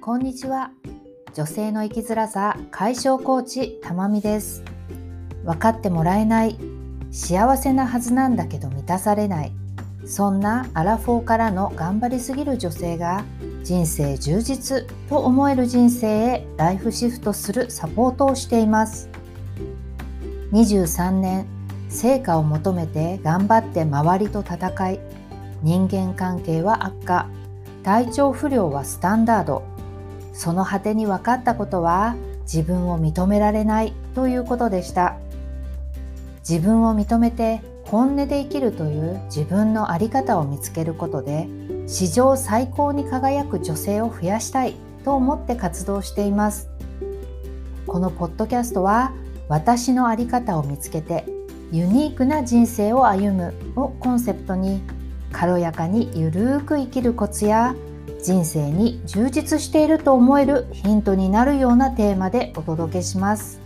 こんにちは。女性の生きづらさ解消コーチたまみです。分かってもらえない幸せなはずなんだけど満たされないそんなアラフォーからの頑張りすぎる女性が人生充実と思える人生へライフシフトするサポートをしています。23年成果を求めて頑張って周りと戦い人間関係は悪化体調不良はスタンダードその果てに分かったことは自分を認められないということでした。自分を認めて本音で生きるという自分の在り方を見つけることで史上最高に輝く女性を増やしたいと思って活動しています。このポッドキャストは私の在り方を見つけてユニークな人生を歩むをコンセプトに軽やかにゆるーく生きるコツや人生に充実していると思えるヒントになるようなテーマでお届けします。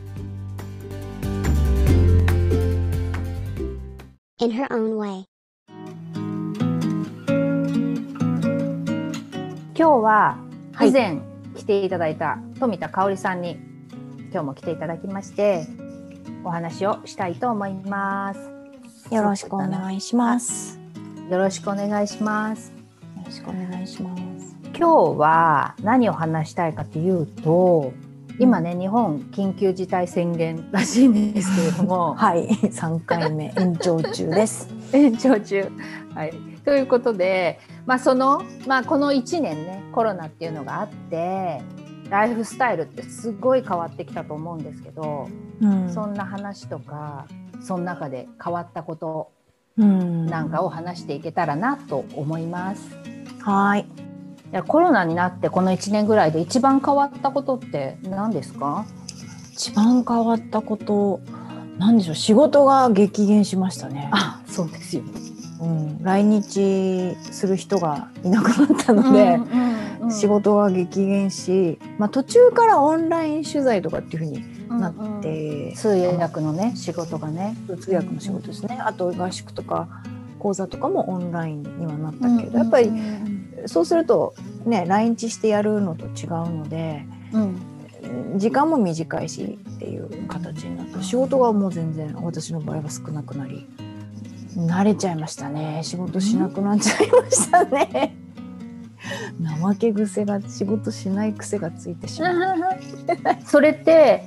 In her own way. 今日は以前来ていただいた富田香織さんに今日も来ていただきましてお話をしたいと思います。よろしくお願いします。よろしくお願いします。よろしくお願いします。今日は何を話したいかというと今ね、日本緊急事態宣言らしいんですけれども はい。3回目延長中です。延長中。はい。ということでまあそのまあこの1年ねコロナっていうのがあってライフスタイルってすごい変わってきたと思うんですけど、うん、そんな話とかその中で変わったことなんかを話していけたらなと思います。はいやコロナになってこの1年ぐらいで一番変わったことって何ですか？一番変わったこと何でしょう？仕事が激減しましたね。あそうですよ、うん、来日する人がいなくなったので、うんうん、仕事が激減し、まあ、途中からオンライン取材とかっていうふうになって、うん。うん、通訳のね仕事がね。通訳の仕事ですね、あと合宿とか講座とかもオンラインにはなったけど、やっぱりそうするとね来日してやるのと違うので、うん、時間も短いしっていう形になって仕事がもう全然私の場合は少なくなり慣れちゃいましたね仕事しなくなっちゃいましたね。怠け癖が仕事しない癖がついてしまう。それって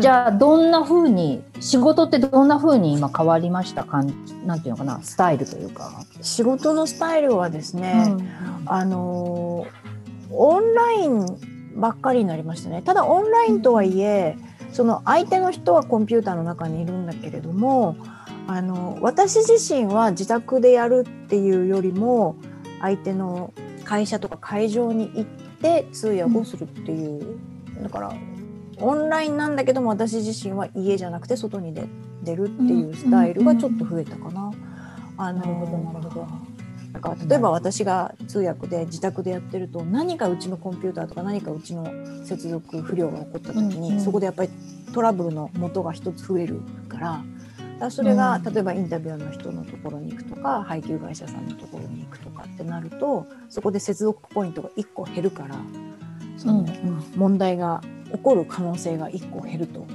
じゃあどんなふうに仕事ってどんなふうに今変わりましたか？なんていうのかなスタイルというか。仕事のスタイルはですね、うん、あのオンラインばっかりになりましたね。ただオンラインとはいえ、その相手の人はコンピューターの中にいるんだけれどもあの私自身は自宅でやるっていうよりも相手の会社とか会場に行って通訳をするっていう、うん、だからオンラインなんだけども私自身は家じゃなくて外に出出るっていうスタイルがちょっと増えたかな。あのなるほどなるほど。だから例えば私が通訳で自宅でやってると何かうちのコンピューターとか何かうちの接続不良が起こった時に、そこでやっぱりトラブルの元が一つ増えるからだそれが例えばインタビュアーの人のところに行くとか配給会社さんのところに行くとかってなるとそこで接続ポイントが1個減るからその、問題が起こる可能性が1個減ると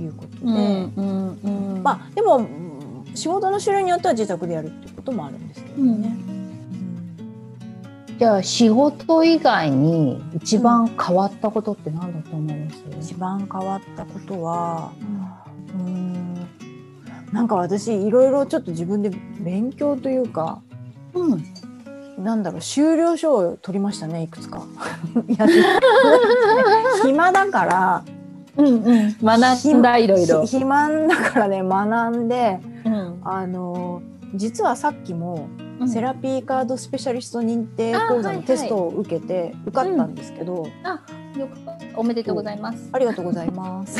いうことで、まあでも仕事の種類によっては自宅でやるっていうこともあるんですけどね。じゃあ仕事以外に一番変わったことって何だと思います、うん、一番変わったことは、うん、うん。なんか私いろいろちょっと自分で勉強というか、うん、なんだろう修了書を取りましたねいくつか。暇だから、うんうん、学んだいろいろ。暇だからね学んで、うん、あの実はさっきも、うん、セラピーカードスペシャリスト認定講座のテストを受けて受かったんですけど。あよくおめでとうございます。ありがとうございます。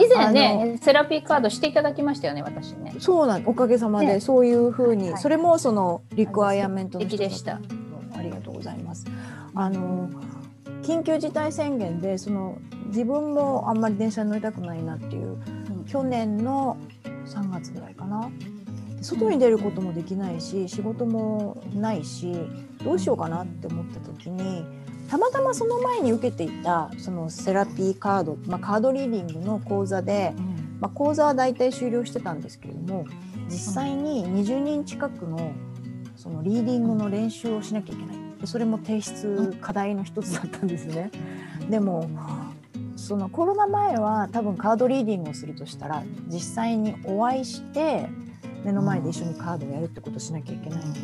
以前ねセラピーカードしていただきましたよね私ね。そうなんおかげさまで、ね、そういうふうに、はい、それもそのリクワイアメントのでしたありがとうございます。あの緊急事態宣言でその自分もあんまり電車に乗りたくないなっていう、うん、去年の3月ぐらいかな。外に出ることもできないし仕事もないしどうしようかなって思った時にたまたまその前に受けていたそのセラピーカード、まあ、カードリーディングの講座で、まあ、講座は大体終了してたんですけれども実際に20人近くのそのリーディングの練習をしなきゃいけない。でそれも提出課題の一つだったんですね。でもそのコロナ前は多分カードリーディングをするとしたら実際にお会いして目の前で一緒にカードをやるってことをしなきゃいけないので、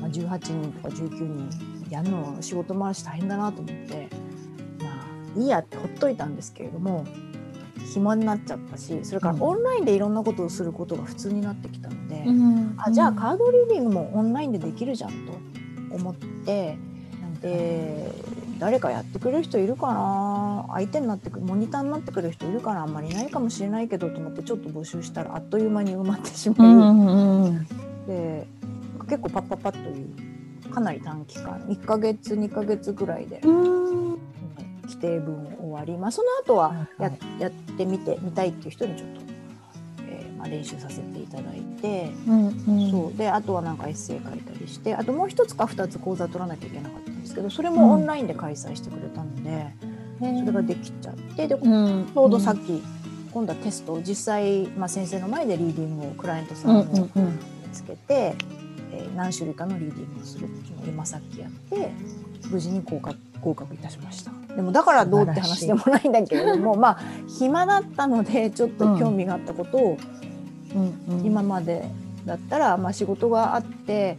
まあ、18人とか19人やるの仕事回し大変だなと思ってまあいいやってほっといたんですけれども暇になっちゃったしそれからオンラインでいろんなことをすることが普通になってきたので、うん、あじゃあカードリーディングもオンラインでできるじゃんと思ってで誰かやってくれる人いるかな？相手になってくるモニターになってくる人いるかな？あんまりいないかもしれないけどと思ってちょっと募集したらあっという間に埋まってしまい、うんうん、で結構パッパッパッというかなり短期間1ヶ月2ヶ月ぐらいで。規定分終わり、まあ、その後はや,、やってみてみたいっていう人にちょっと、えーまあ、練習させていただいて、うんうん、そう。であとはなんかエッセイ書いたりしてあともう一つか二つ講座取らなきゃいけなかったんですけどそれもオンラインで開催してくれたので、うん、それができちゃってで、うん、ちょうどさっき、今度はテストを実際、まあ、先生の前でリーディングをクライアントさんをつけて、えー、何種類かのリーディングをするっていうのを今さっきやって無事に合格合格いたしました。でもだからどうって話でもないんだけれどもまあ暇だったのでちょっと興味があったことを、うん、今までだったら、まあ、仕事があって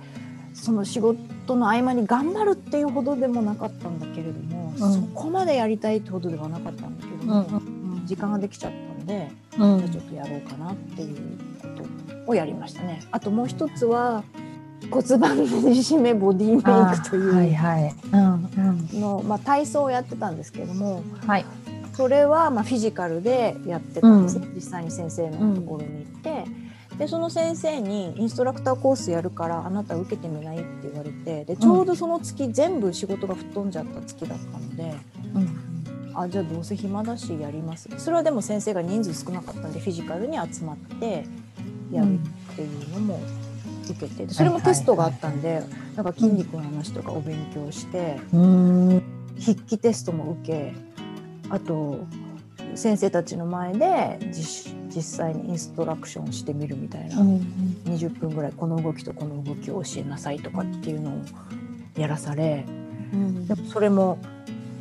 その仕事の合間に頑張るっていうほどでもなかったんだけれども、うん、そこまでやりたいってほどではなかったんだけども、うん、時間ができちゃったので、うん、じゃあちょっとやろうかなっていうことをやりましたね。あともう一つは骨盤ねじ締めボディメイクという。の、まあ、体操をやってたんですけれども、はい、それはまあフィジカルでやってたんです、うん、実際に先生のところに行って。でその先生にインストラクターコースやるからあなた受けてみないって言われて。でちょうどその月、全部仕事が吹っ飛んじゃった月だったので、うん、あじゃあどうせ暇だしやります。それはでも先生が人数少なかったんでフィジカルに集まってやるっていうのも受けてそれもテストがあったんで、なんか筋肉の話とかお勉強して、筆記テストも受けあと先生たちの前で実実際にインストラクションしてみるみたいな、うん、20分ぐらいこの動きとこの動きを教えなさいとかっていうのをやらされ、うん、でもそれも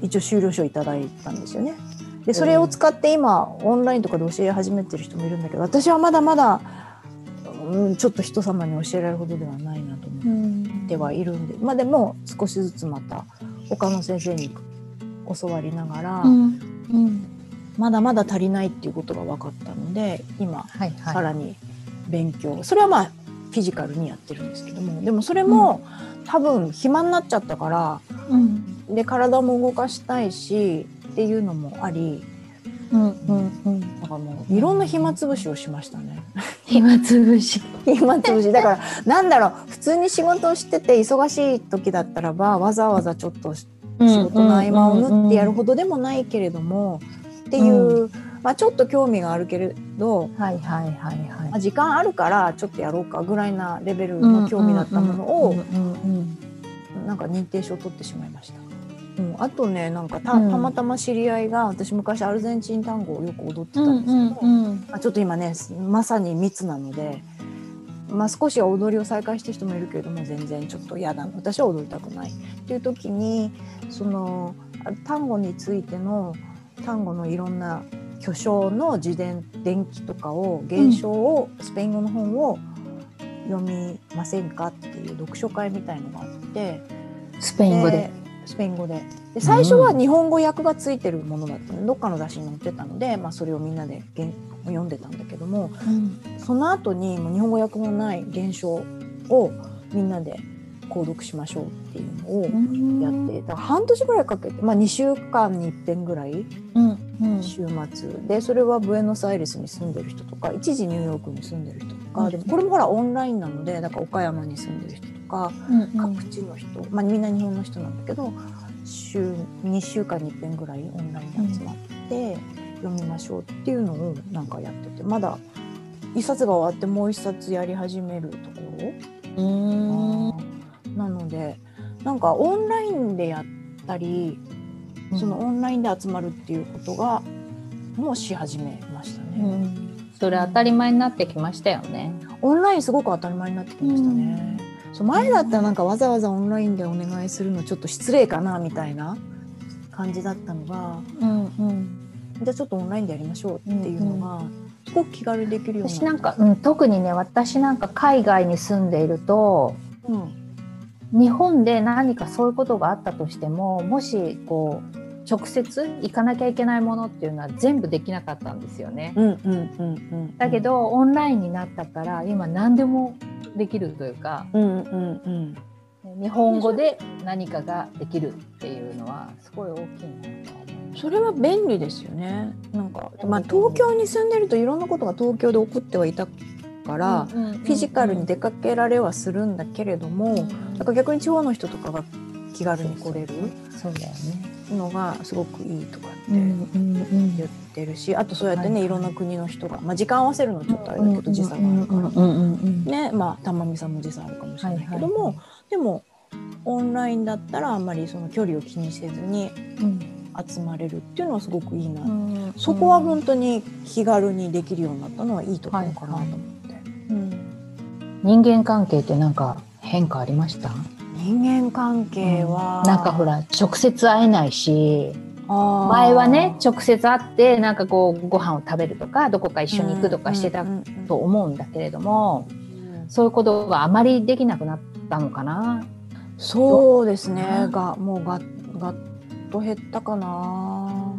一応修了書いただいたんですよね。でそれを使って今オンラインとかで教え始めてる人もいるんだけど私はまだまだうん、ちょっと人様に教えられるほどではないなと思ってはいるんで、まあでも少しずつまた他の先生に教わりながら、うん。うん、まだまだ足りないっていうことが分かったので今、はいはい、さらに勉強。それはまあフィジカルにやってるんですけどもでもそれも、多分暇になっちゃったから、で体も動かしたいしっていうのもあり。うんうんうん、だからもういろんな暇つぶしをしましたね。暇つぶし。暇つぶし。だからなんだろう普通に仕事をしてて忙しい時だったらばわざわざちょっと仕事の合間を縫ってやるほどでもないけれども、っていう、うん、まあ、ちょっと興味があるけれど、はいはいはいはい。まあ、時間あるからちょっとやろうかぐらいなレベルの興味だったものをなんか認定証を取ってしまいました。うん、あとねなんかたたまたま知り合いが、私昔アルゼンチン単語をよく踊ってたんですけど、うんうんうん、まあ、ちょっと今ねまさに密なので、まあ、少しは踊りを再開してる人もいるけれども全然ちょっと嫌だ私は踊りたくない。っていう時にその単語についての単語のいろんな巨匠の自伝伝記とかを現象を、スペイン語の本を読みませんかっていう読書会みたいのがあってスペイン語でスペイン語で。で最初は日本語訳がついてるものだったの。で、どっかの雑誌に載ってたので、まあ、それをみんなで読んでたんだけども、うん、その後にもう日本語訳もない現象をみんなで購読しましょうっていうのをやって、だから半年ぐらいかけて、まあ、2週間に1遍ぐらい、週末。でそれはブエノスアイレスに住んでる人とか一時ニューヨークに住んでる人とか、でもこれもほらオンラインなのでだから岡山に住んでる人とか、各地の人、まあ、みんな日本の人なんだけど週2週間に1遍ぐらいオンラインで集まって読みましょうっていうのをなんかやっててまだ1冊が終わってもう1冊やり始めるところ。なのでなんかオンラインでやっったり、そのオンラインで集まるっていうことがもうし始めましたね。うん、それ当たり前になってきましたよね。オンラインすごく当たり前になってきましたね。前だったらなんかわざわざオンラインでお願いするのちょっと失礼かなみたいな感じだったのが、うんうん、じゃあちょっとオンラインでやりましょうっていうのが、すごく気軽にできるよう私なんか、うん、特にね私なんか海外に住んでいると、うん、日本で何かそういうことがあったとしてももしこう直接行かなきゃいけないものっていうのは全部できなかったんですよね。だけどオンラインになったから今何でもできるというか、うんうんうん、日本語で何かができるっていうのはすごい大きいなとそれは便利ですよね。なんか、まあ、東京に住んでるといろんなことが東京で起こってはいたから、フィジカルに出かけられはするんだけれども、うん、か逆に地方の人とかが気軽に来れる。そうだよね。のがすごくいいとかって言ってるし、あとそうやってね、いろんな国の人が、まあ、時間合わせるのちょっとあれだけど時差があるから。ねまあ玉美さんも時差あるかもしれないけども、でもオンラインだったらあんまりその距離を気にせずに集まれるっていうのはすごくいいな、そこは本当に気軽にできるようになったのはいいところかなと思って。人間関係ってなんか変化ありました？人間関係は、うん、なんかほら直接会えないし前はね直接会ってなんかこうご飯を食べるとかどこか一緒に行くとかしてたと思うんだけれども、そういうことがあまりできなくなったのかな。そうですね。がもうががっと減ったかな、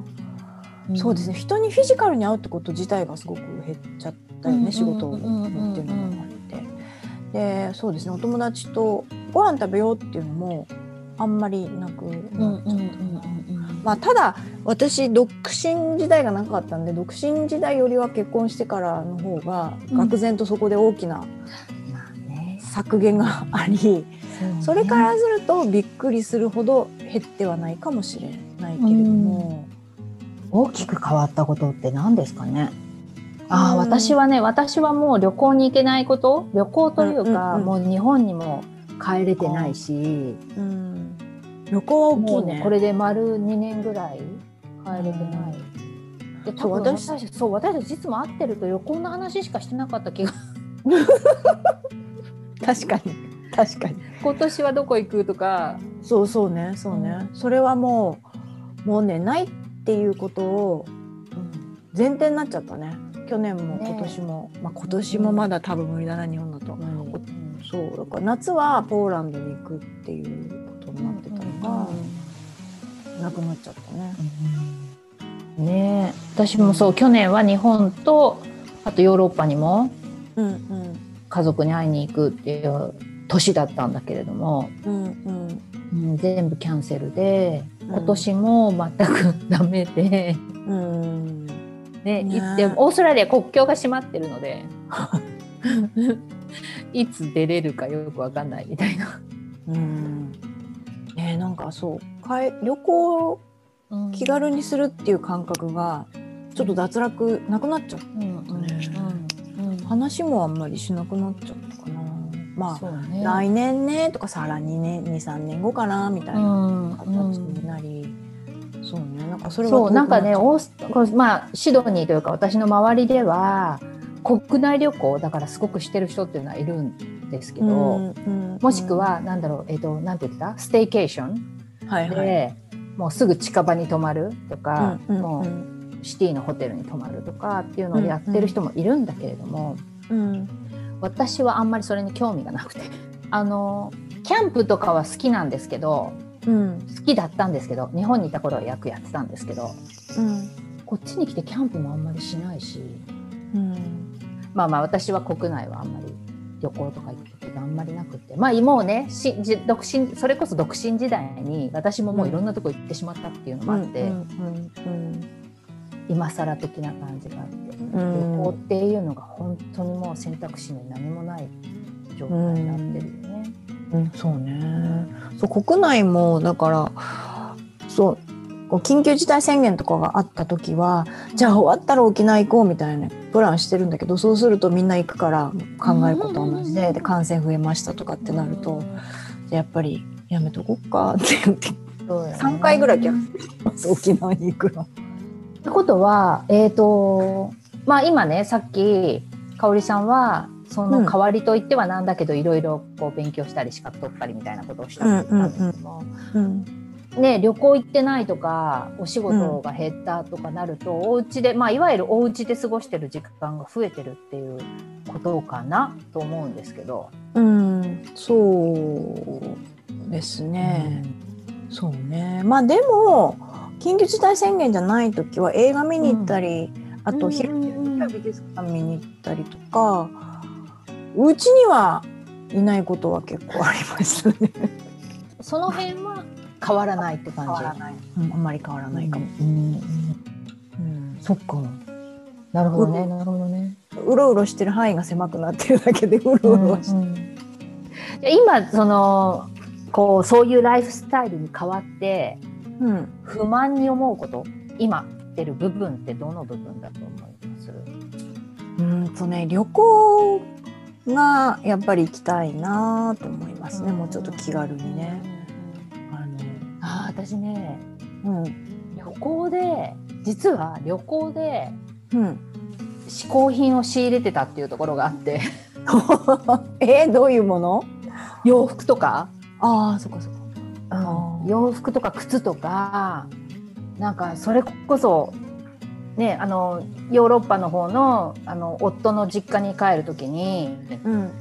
うん、そうですね。人にフィジカルに会うってこと自体がすごく減っちゃったよね、仕事を持ってるのがあってでそうですね。お友達とご飯食べようっていうのもあんまりなく。なっちゃったまあただ私独身時代がなかったんで独身時代よりは結婚してからの方が愕然とそこで大きな削減があり、それからするとびっくりするほど減ってはないかもしれないけれども、大きく変わったことって何ですかね？ああ、私はね私はもう旅行に行けないこと旅行というか、もう日本にも帰れてないし、うん、旅行は大きいね。これで丸2年ぐらい帰れてない。で多分私たちそう私たちいつも会ってると旅行の話しかしてなかった気が。確かに。確かに。今年はどこ行くとか。そうそうねそうね、うん、それはもうもうねないっていうことを前提になっちゃったね去年も今年も、ね、まあ今年もまだ多分無理だな日本だと、うん、そうだから夏はポーランドに行くっていうことになってたのが、うん、なくなっちゃったね。うん、ね。私もそう去年は日本とあとヨーロッパにも家族に会いに行くっていう年だったんだけれども、うんうん。うん、全部キャンセルで今年も全く ダメで、うん、ね、行ってオーストラリア国境が閉まってるので。いつ出れるかよく分かんないみたいな。うん。ね、なんかそう。かえ旅行を気軽にするっていう感覚がちょっと脱落なくなっちゃった。ね、うんうん、話もあんまりしなくなっちゃったかな。まあ、ね、来年ねとかさらにね23年後かなみたいな。形になり、うん、そうねなんかそれはなんかねオースまあシドニーというか私の周りでは国内旅行だからすごくしてる人っていうのはいるんですけど、うんうん、もしくはなんだろうえっ、ー、となんて言ってた？ステイケーション？はいはい、でもうすぐ近場に泊まるとか、うんうんうん、もうシティのホテルに泊まるとかっていうのをやってる人もいるんだけれども、うんうん、私はあんまりそれに興味がなくて。あのキャンプとかは好きなんですけど、うん、好きだったんですけど日本にいた頃は役やってたんですけど、うん、こっちに来てキャンプもあんまりしないし。うん。まあまあ私は国内はあんまり旅行とか行ったことあんまりなくてまあもうねし独身それこそ独身時代に私ももういろんなとこ行ってしまったっていうのもあって、今更的な感じがあって、旅行っていうのが本当にもう選択肢に何もない状態になってるよね。うん、そうね。そう国内もだからそう緊急事態宣言とかがあった時はじゃあ終わったら沖縄行こうみたいなプランしてるんだけどそうするとみんな行くから考えること同じでで感染増えましたとかってなるとやっぱりやめとこっかって言って3回ぐらいキャンセルしてます沖縄に行くの。ってことはえっ、とまあ今ねさっき香織さんはその代わりといってはなんだけど、いろいろこう勉強したり資格取ったりみたいなことをしたんですけども、うんね、旅行行ってないとかお仕事が減ったとかなると、お家でまあいわゆるお家で過ごしてる時間が増えてるっていうことかなと思うんですけど。うん、そうですね。そうね。まあでも緊急事態宣言じゃない時は映画見に行ったり、あと昼うんうんうん美術館見に行ったりとか、うちにはいないことは結構ありますね。その辺は変わらないって感じ。ない。うん、あんまり変わらないかも。うんうんそっか。なるほどね。なるほどね。うろうろしてる範囲が狭くなってるだけでうろうろして、じゃあ今そのこうそういうライフスタイルに変わってうん。不満に思うこと今ってる部分ってどの部分だと思いますうん。とね旅行がやっぱり行きたいなと思いますね、もうちょっと気軽にね。。あああ私ねのうん。旅行で実は旅行でうん、嗜好品を仕入れてたっていうところがあって。えーどういうもの？洋服とか、ああそっかそっか。うん。洋服とか靴とかなんかそれこそねあのヨーロッパの方のあの夫の実家に帰る時にうん。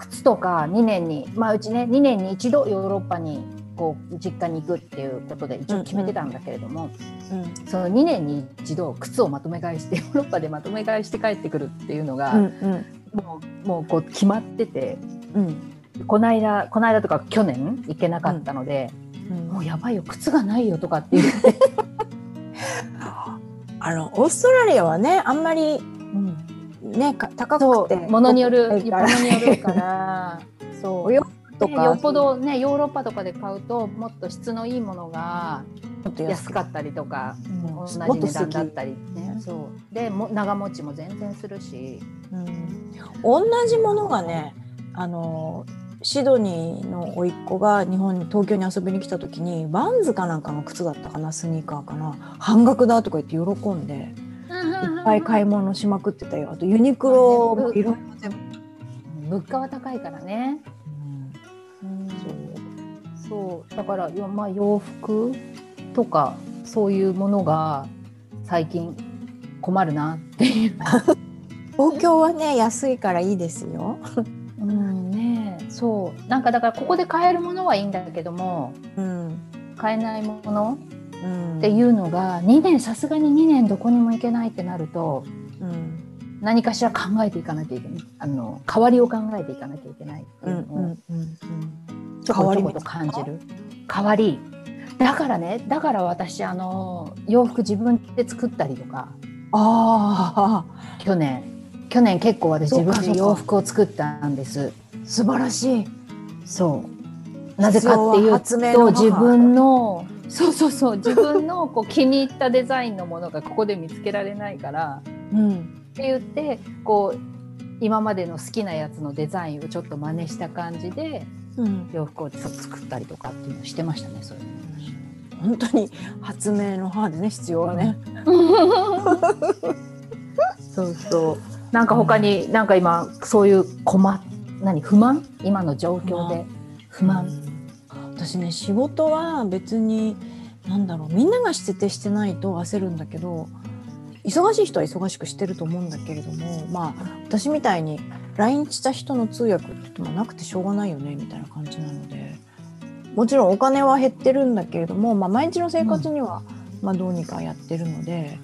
靴とか2年にまあうちね2年に一度ヨーロッパにこう実家に行くっていうことで一応決めてたんだけれども、うん。その2年に一度靴をまとめ買いしてヨーロッパでまとめ買いして帰ってくるっていうのが、うんうん。もうもうこう決まっててうん。この間この間とか去年行けなかったので、うん。もうやばいよ靴がないよとかって言って、あのオーストラリアはねあんまりねか高そくてうものによるものによるから そう。お洋服とか。ねよっぽどねヨーロッパとかで買うともっと質のいいものがもっと安かったりとか、うん。同じ値段だったりね。そう。でも長持ちも全然するし。うん。同じものがねあのシドニーの甥っ子が日本に東京に遊びに来た時にバンズかなんかの靴だったかなスニーカーかな。半額だとか言って喜んでいっぱい買い物しまくってたよ。あとユニクロもいろいろ物価は高いからね、うん。そうそう。だからよ、まあ、洋服とかそういうものが最近困るなっていう。東京はね安いからいいですよ。うんそう。なんかだからここで買えるものはいいんだけどもうん買えないものうん、っていうのが2年さすがに2年どこにも行けないってなるとうん。何かしら考えていかなきゃいけない。あの代わりを考えていかなきゃいけないってうんいうのをうんうんちょこちょこと感じる。代わり。だからねだから私あの洋服自分で作ったりとか。ああ去年。去年結構私自分で洋服を作ったんです素晴らしい。そう。なぜかっていうと自分のそうそうそう。自分のこう気に入ったデザインのものがここで見つけられないからうん。って言ってこう今までの好きなやつのデザインをちょっと真似した感じでうん、洋服を作ったりとかっていうのをしてましたねそれ。本当に発明の母でね必要はね。そうそう。なんか他になんか今そういう困何不満？今の状況で。不満。私ね仕事は別になんだろうみんながしててしてないと焦るんだけど忙しい人は忙しくしてると思うんだけれどもまあ私みたいに来日した人の通訳ってもなくてしょうがないよねみたいな感じなので。もちろんお金は減ってるんだけれども、まあ、毎日の生活には、まあ、どうにかやってるので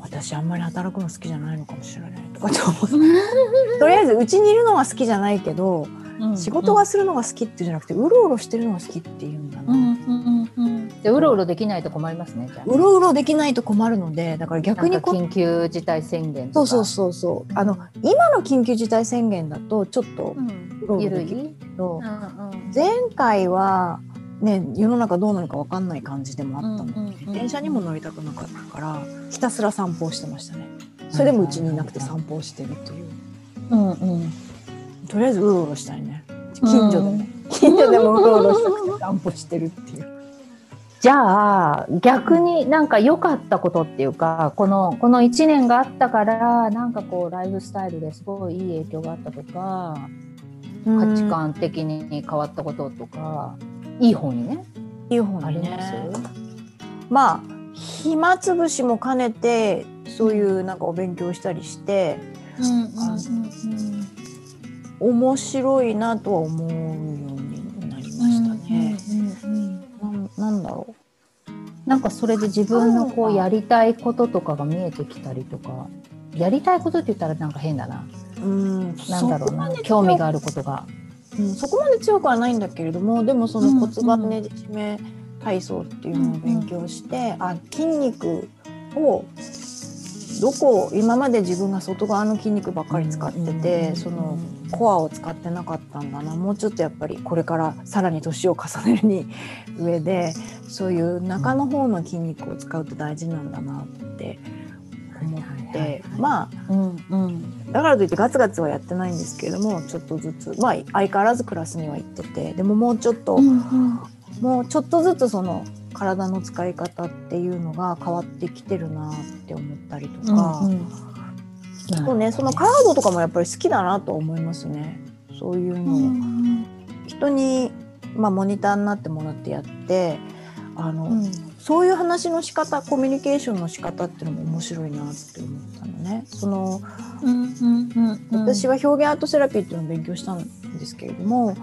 私あんまり働くの好きじゃないのかもしれないとかって思ってとりあえずうちにいるのは好きじゃないけど仕事がするのが好きっていうんじゃなくてうろうろしてるのが好きっていうんだな。うん。うん。うん。うん。でうろうろできないと困りますねじゃあ。うろうろできないと困るのでだから逆に緊急事態宣言とか。そうそうそうそう。あの今の緊急事態宣言だとちょっとうん。うろうろできるけど、うんうん。前回はね世の中どうなるかわかんない感じでもあったの、うんうんうん電車にも乗りたくなかったからひたすら散歩をしてましたね。それでもうちにいなくて散歩をしてるという。うんうん。とりあえずうろうろしたいね。近所でね、近所でもうろうろしたくて散歩してるっていう。じゃあ逆になんか良かったことっていうかこのこの1年があったからなんかこうライフスタイルですごいいい影響があったとか価値観的に変わったこととか、いい方にね。いい方にね。まあ暇つぶしも兼ねてそういうなんかお勉強したりして、面白いなとは思うようになりましたね。なんだろう。なんかそれで自分のこうやりたいこととかが見えてきたりとか。やりたいことって言ったらなんか変だな。うん。なんだろうな。興味があることが、うん、そこまで強くはないんだけれどもでもその骨盤ねじ締め体操っていうのを勉強して、うんうん、あ筋肉をどこ今まで自分が外側の筋肉ばっかり使ってて、そのコアを使ってなかったんだな。もうちょっとやっぱりこれからさらに年を重ねるに上でそういう中の方の筋肉を使うと大事なんだなって思って、まあ、うんうん、だからといってガツガツはやってないんですけれどもちょっとずつまあ相変わらずクラスには行っててでももうちょっと、うんうん、もうちょっとずつその体の使い方っていうのが変わってきてるなって思ったりとか、うんうん、ねそのカードとかもやっぱり好きだなと思いますね。そういうのを、うん、人に、まあ、モニターになってもらってやってあの、うん、そういう話の仕方コミュニケーションの仕方っていうのも面白いなって思ったのね。その、うんうんうんうん、私は表現アートセラピーっていうのを勉強したんですけれども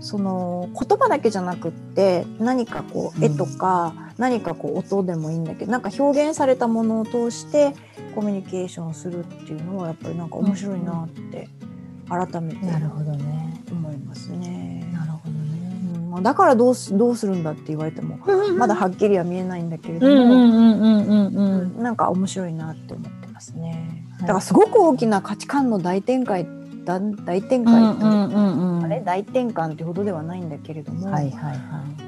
その言葉だけじゃなくって何かこう絵とか、うん、何かこう音でもいいんだけどなんか表現されたものを通してコミュニケーションをするっていうのはやっぱりなんか面白いなって改めて思いますね。なるほどね、うん、だからどうすどうするんだって言われても まだはっきりは見えないんだけれどもなんか面白いなって思ってますね。だからすごく大きな価値観の大展開大転換、あれ？大転換ってほどではないんだけれども、はいはいはい、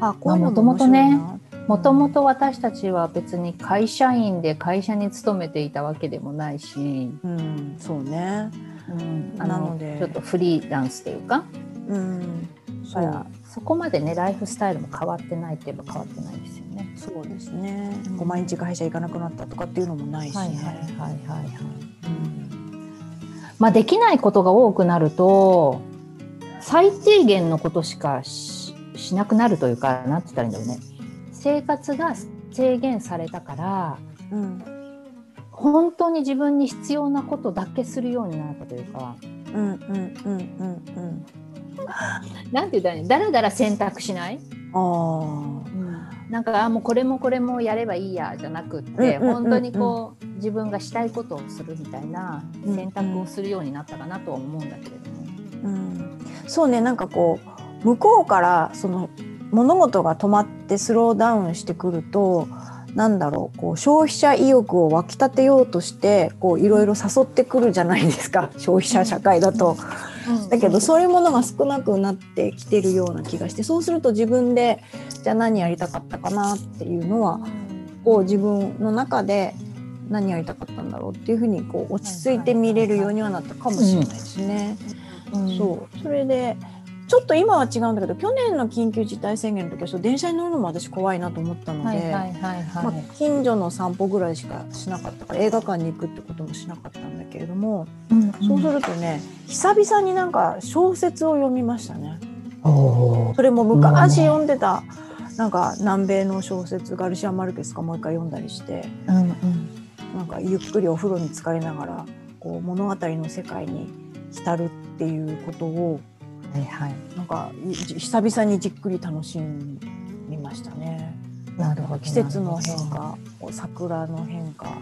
あこういうのもともとねもともと私たちは別に会社員で会社に勤めていたわけでもないし、うん、そうね、うん、なので。ちょっとフリーランスっていうか、うん、だからそこまでねライフスタイルも変わってないって言えば変わってないですよね。そうですね、うん、毎日会社行かなくなったとかっていうのもないし、ね、はいはいはいはい、はい。うんまあ、できないことが多くなると最低限のことしかしなくなるというかなんて言ったらいいんだろうね。生活が制限されたから、うん、本当に自分に必要なことだけするようになったというか。うんうんうんうんうん なんて言ったらいいだらだら選択しない？あ、うん、なんかあもうこれもこれもやればいいやじゃなくって、うんうん本当にこう自分がしたいことをするみたいな選択をするようになったかなとは思うんだけれども。うん、そうねなんかこう向こうからその物事が止まってスローダウンしてくるとなんだろうこう消費者意欲を湧き立てようとしてこういろいろ誘ってくるじゃないですか。消費者社会だと。だけどそういうものが少なくなってきてるような気がしてそうすると自分でじゃあ何やりたかったかなっていうのはこう自分の中で何やりたかったんだろうっていうふうにこう落ち着いて見れるようにはなったかもしれないですね。そう。それでちょっと今は違うんだけど去年の緊急事態宣言の時は電車に乗るのも私怖いなと思ったので近所の散歩ぐらいしかしなかった。から映画館に行くってこともしなかったんだけれども、うんうん、そうするとね久々になんか小説を読みましたね。それも昔読んでた、なんか南米の小説ガルシア・マルケスかもう一回読んだりして、うんうん、なんかゆっくりお風呂に浸かりながらこう物語の世界に浸るっていうことを、はいはい、なんか久々にじっくり楽しみましたね。なるほど季節の変化桜の変化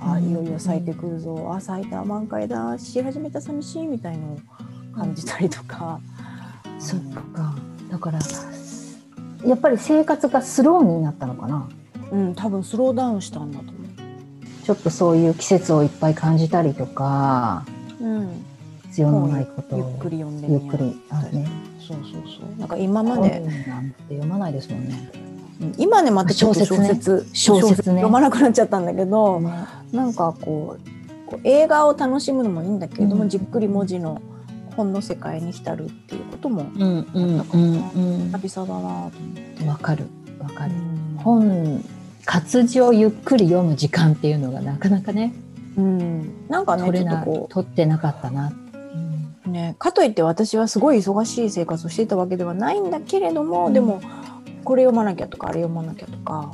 あいよいよ咲いてくるぞ、うん、あ咲いた満開だし始めた寂しいみたいのを感じたりとか。うん、そっか。だからやっぱり生活がスローになったのかな？うん、多分スローダウンしたんだとちょっとそういう季節をいっぱい感じたりとか、うん、必要のないことをゆっくり読んでゆっくりあるね。そうそうそうなんか今までなんて読まないですもんね。今ねまた小説小説、小説ね、読まなくなっちゃったんだけど、ね、なんかこうこう映画を楽しむのもいいんだけれども、うん、じっくり文字の本の世界に浸るっていうこともあったかな、うんうんうん、久々だなと思って。わかるわかる。うん本活字をゆっくり読む時間っていうのがなかなかね、うん、なんかね取れな取ってなかったな。ね、かといって私はすごい忙しい生活をしていたわけではないんだけれども、うん、でもこれ読まなきゃとかあれ読まなきゃとか、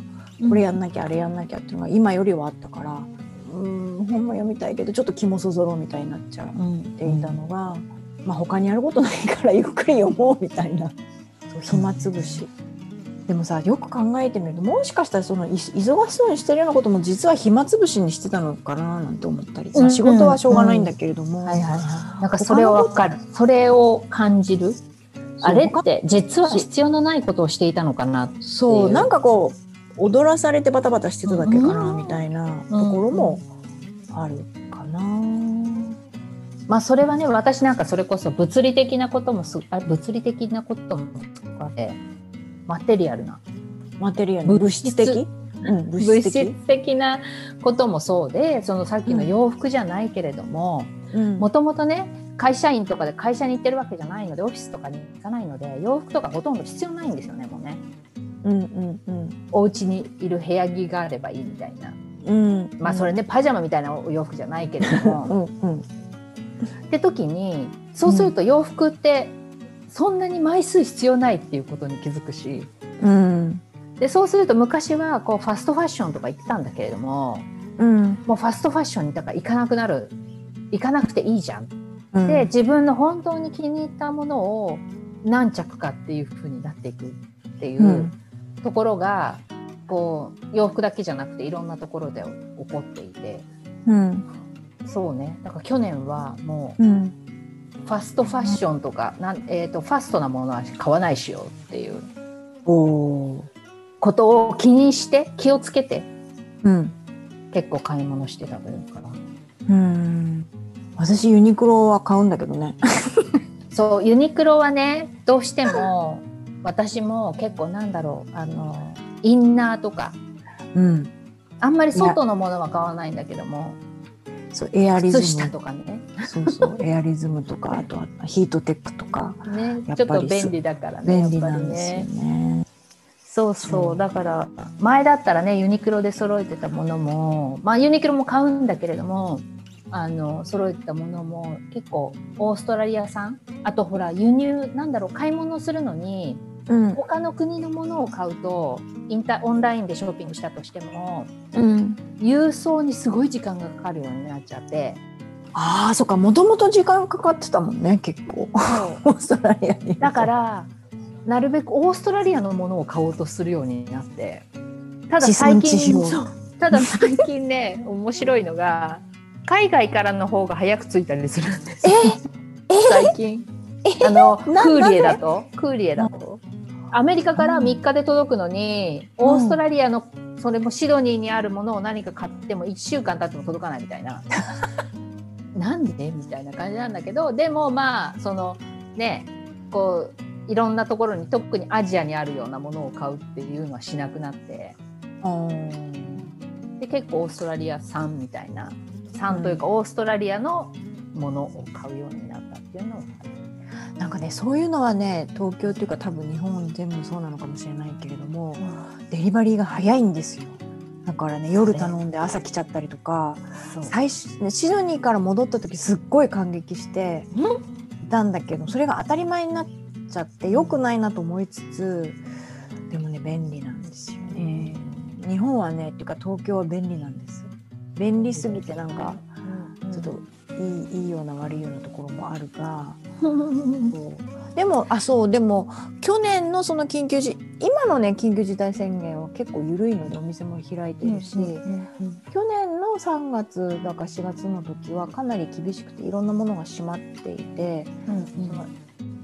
これやんなきゃあれやんなきゃっていうのが今よりはあったからうん本も読みたいけどちょっと気もそぞろみたいになっちゃっていたのが、うん、まあ他にやることないからゆっくり読もうみたいな。暇つぶし。でもさよく考えてみるともしかしたらその忙しそうにしてるようなことも実は暇つぶしにしてたのかななんて思ったり、まあ、仕事はしょうがないんだけれども、はいはいはい、なんかそれを分かる。それを感じる。あれって実は必要のないことをしていたのかなそう。なんかこう踊らされてバタバタしてただけかなみたいなところもあるかな。まあそれはね私なんかそれこそ物理的なこともすあ物理的なこともあってマテリアルな。マテリアル物質的、うん、物質的。なこともそうでそのさっきの洋服じゃないけれどももともとね会社員とかで会社に行ってるわけじゃないのでオフィスとかに行かないので洋服とかほとんど必要ないんですよねもうね。うんうんうん、お家にいる部屋着があればいいみたいな、うん、まあそれねパジャマみたいなお洋服じゃないけれども。うん、うん、って時にそうすると洋服ってそんなに枚数必要ないっていうことに気づくし、うん、でそうすると昔はこうファストファッションとか行ってたんだけれども、うん、もうファストファッションにだから行かなくなる行かなくていいじゃん。うん、で自分の本当に気に入ったものを何着かっていうふうになっていくっていうところが、こう洋服だけじゃなくていろんなところで起こっていて、うん、そうね。だから去年はもう、うんファストファッションとかなん、えーと、ファストなものは買わないしようっていう。ことを気にして気をつけて、うん、結構買い物してた分か。ら。うん。私ユニクロは買うんだけどね。そうユニクロはねどうしても私も結構なんだろうあのインナーとか、うん、あんまり外のものは買わないんだけどもそうエアリズム。とかね。そうそうエアリズムとかあとはヒートテックとか、ね、ちょっと便利だからね便利なんですよね。そうそう。だから前だったらねユニクロで揃えてたものもまあユニクロも買うんだけれどもあの揃えてたものも結構オーストラリア産？あとほら輸入なんだろう買い物するのにうん、他の国のものを買うとインタオンラインでショッピングしたとしても、うん、郵送にすごい時間がかかるようになっちゃって。ああそっか。もともと時間かかってたもんね結構。オーストラリアに。だからなるべくオーストラリアのものを買おうとするようになって。ただ最近ただ最近ね面白いのが海外からの方が早く着いたりするんですえ最近。あのクーリエだと？クーリエだとアメリカから3日で届くのに、オーストラリアのそれもシドニーにあるものを何か買っても1週間経っても届かないみたいな。なんで？みたいな感じなんだけどでもまあそのねこういろんなところに特にアジアにあるようなものを買うっていうのはしなくなって。で結構オーストラリア産みたいな。産というか、オーストラリアのものを買うようになったっていうのをなんかねそういうのはね東京っていうか多分日本全部そうなのかもしれないけれども、うん、デリバリーが早いんですよ。だからね夜頼んで朝来ちゃったりとか最初、ね、シドニーから戻った時すっごい感激してたんだけどそれが当たり前になっちゃってよくないなと思いつつでもね便利なんですよね。日本はねっていうか東京は便利なんです。便利すぎてなんかちょっといいいいような悪いようなところもあるが でもあそうでも去年のその緊急時今のね緊急事態宣言は結構緩いのでお店も開いてるし、去年の3月だか4月の時はかなり厳しくていろんなものが閉まっていて、うんうん、その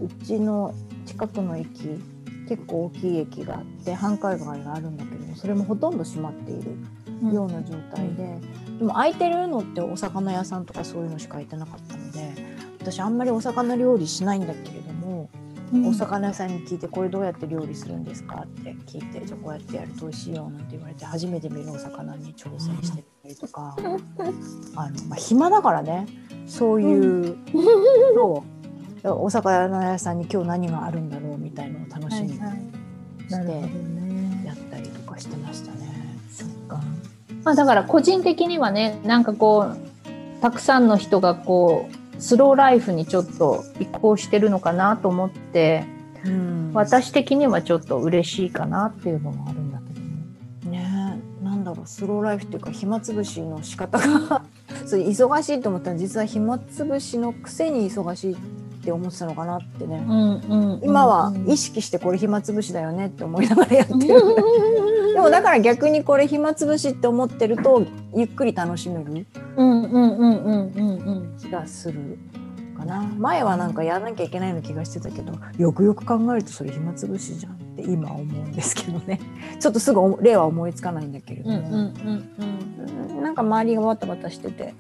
うちの近くの駅結構大きい駅があって繁華街があるんだけどもそれもほとんど閉まっているような状態で、うん、でも空いてるのってお魚屋さんとかそういうのしか空いてなかったので私あんまりお魚料理しないんだけれども、うん、お魚屋さんに聞いてこれどうやって料理するんですかって聞いてじゃあこうやってやると美味しいよなんて言われて初めて見るお魚に挑戦してたりとか、うん、あのまあ、暇だからねそういうのを、お魚屋さんに今日何があるんだろうみたいのを楽しみにして。やったりとかしてましたね。そっかまあ、だから個人的にはねなんかこうたくさんの人がこうスローライフにちょっと移行してるのかなと思って、うん。私的にはちょっと嬉しいかなっていうのもあるんだけどね。ね。なんだろう。スローライフっていうか暇つぶしの仕方が。そう忙しいと思ったら実は暇つぶしのくせに忙しいって思ってたのかなってね、うんうん今は意識してこれ暇つぶしだよねって思いながらやってる。でもだから逆にこれ暇つぶしって思ってるとゆっくり楽しめるうんうんうんうんうんうん。気がするかな。前はなんかやらなきゃいけないような気がしてたけどよくよく考えるとそれ暇つぶしじゃんって今思うんですけどね。ちょっとすぐ例は思いつかないんだけれども、うんうんうん。うんなんか周りがバタバタしてて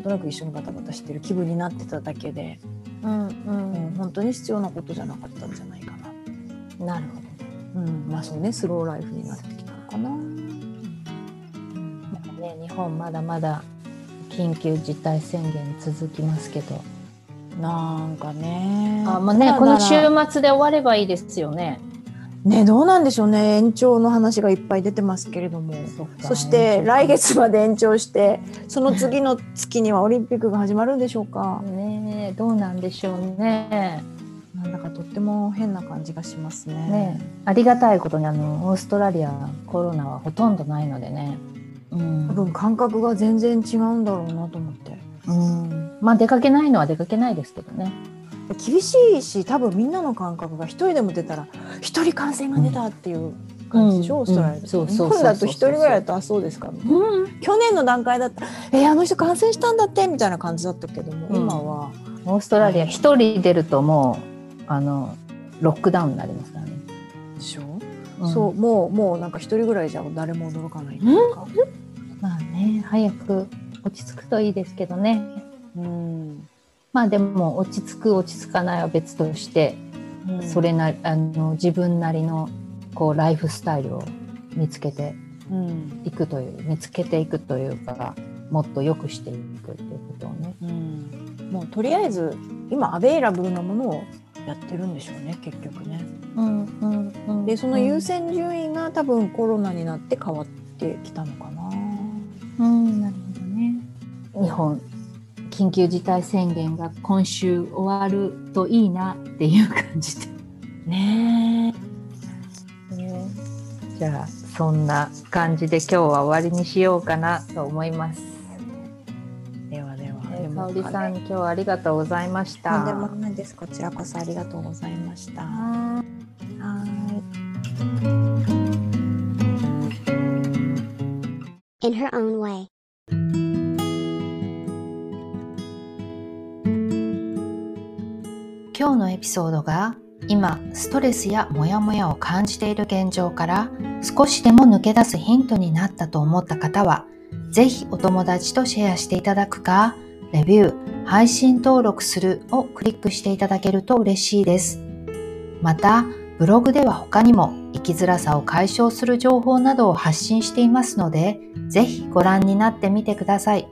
なんとなく一緒にバタバタしてる気分になってただけで、うんうん。うん、本当に必要なことじゃなかったんじゃないかな、なるほうん、まあそうねスローライフになってきたのかな。ね日本まだまだ緊急事態宣言続きますけど、なんかね。あまあねただこの週末で終わればいいですよね。ねどうなんでしょうね延長の話がいっぱい出てますけれどもそして来月まで延長してその次の月にはオリンピックが始まるんでしょうかねえどうなんでしょうね。なんだかとっても変な感じがしますね。ねありがたいことにあのオーストラリアコロナはほとんどないのでね。うん多分感覚が全然違うんだろうなと思って。うん、まあ出かけないのは出かけないですけどね。厳しいし多分みんなの感覚が一人でも出たら一人感染が出たっていう感じでしょ、うん。オーストラリアうんそう日本だと一人ぐらいだとあそうですか、うん、去年の段階だったら「えーあの人感染したんだって」みたいな感じだったけども、うん。今は。オーストラリア一人出るともうあのロックダウンになりますからね。でしょ、うん。そうもうもうなんか一人ぐらいじゃ誰も驚かないっていうか、まあね早く落ち着くといいですけどね。うんまあでも落ち着く落ち着かないは別として、うんそれなあの自分なりのこうライフスタイルを見つけてうんいくという見つけていくというかもっと良くしていくっていうことをね。うんもうとりあえず今アベイラブルなものをやってるんでしょうね結局ね。うんうんうんでその優先順位が多分コロナになって変わってきたのかな。うん、なるほどね。日本緊急事態宣言が今週終わるといいなっていう感じで。ねじゃあそんな感じで今日は終わりにしようかなと思います。え。ではでは。えー、でも香織さん今日はありがとうございました。とんでもないです。こちらこそありがとうございました。はい。in her own way. 今日のエピソードが今ストレスやモヤモヤを感じている現状から少しでも抜け出すヒントになったと思った方はぜひお友達とシェアしていただくかレビュー、配信登録するをクリックしていただけると嬉しいです。また、ブログでは他にも生きづらさを解消する情報などを発信していますので、ぜひご覧になってみてください。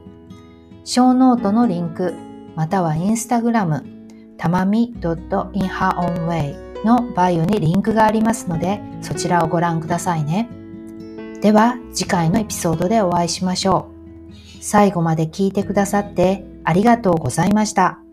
ショーノートのリンク、またはインスタグラム、たまみ .inherownway のバイオにリンクがありますので、そちらをご覧くださいね。では、次回のエピソードでお会いしましょう。最後まで聞いてくださってありがとうございました。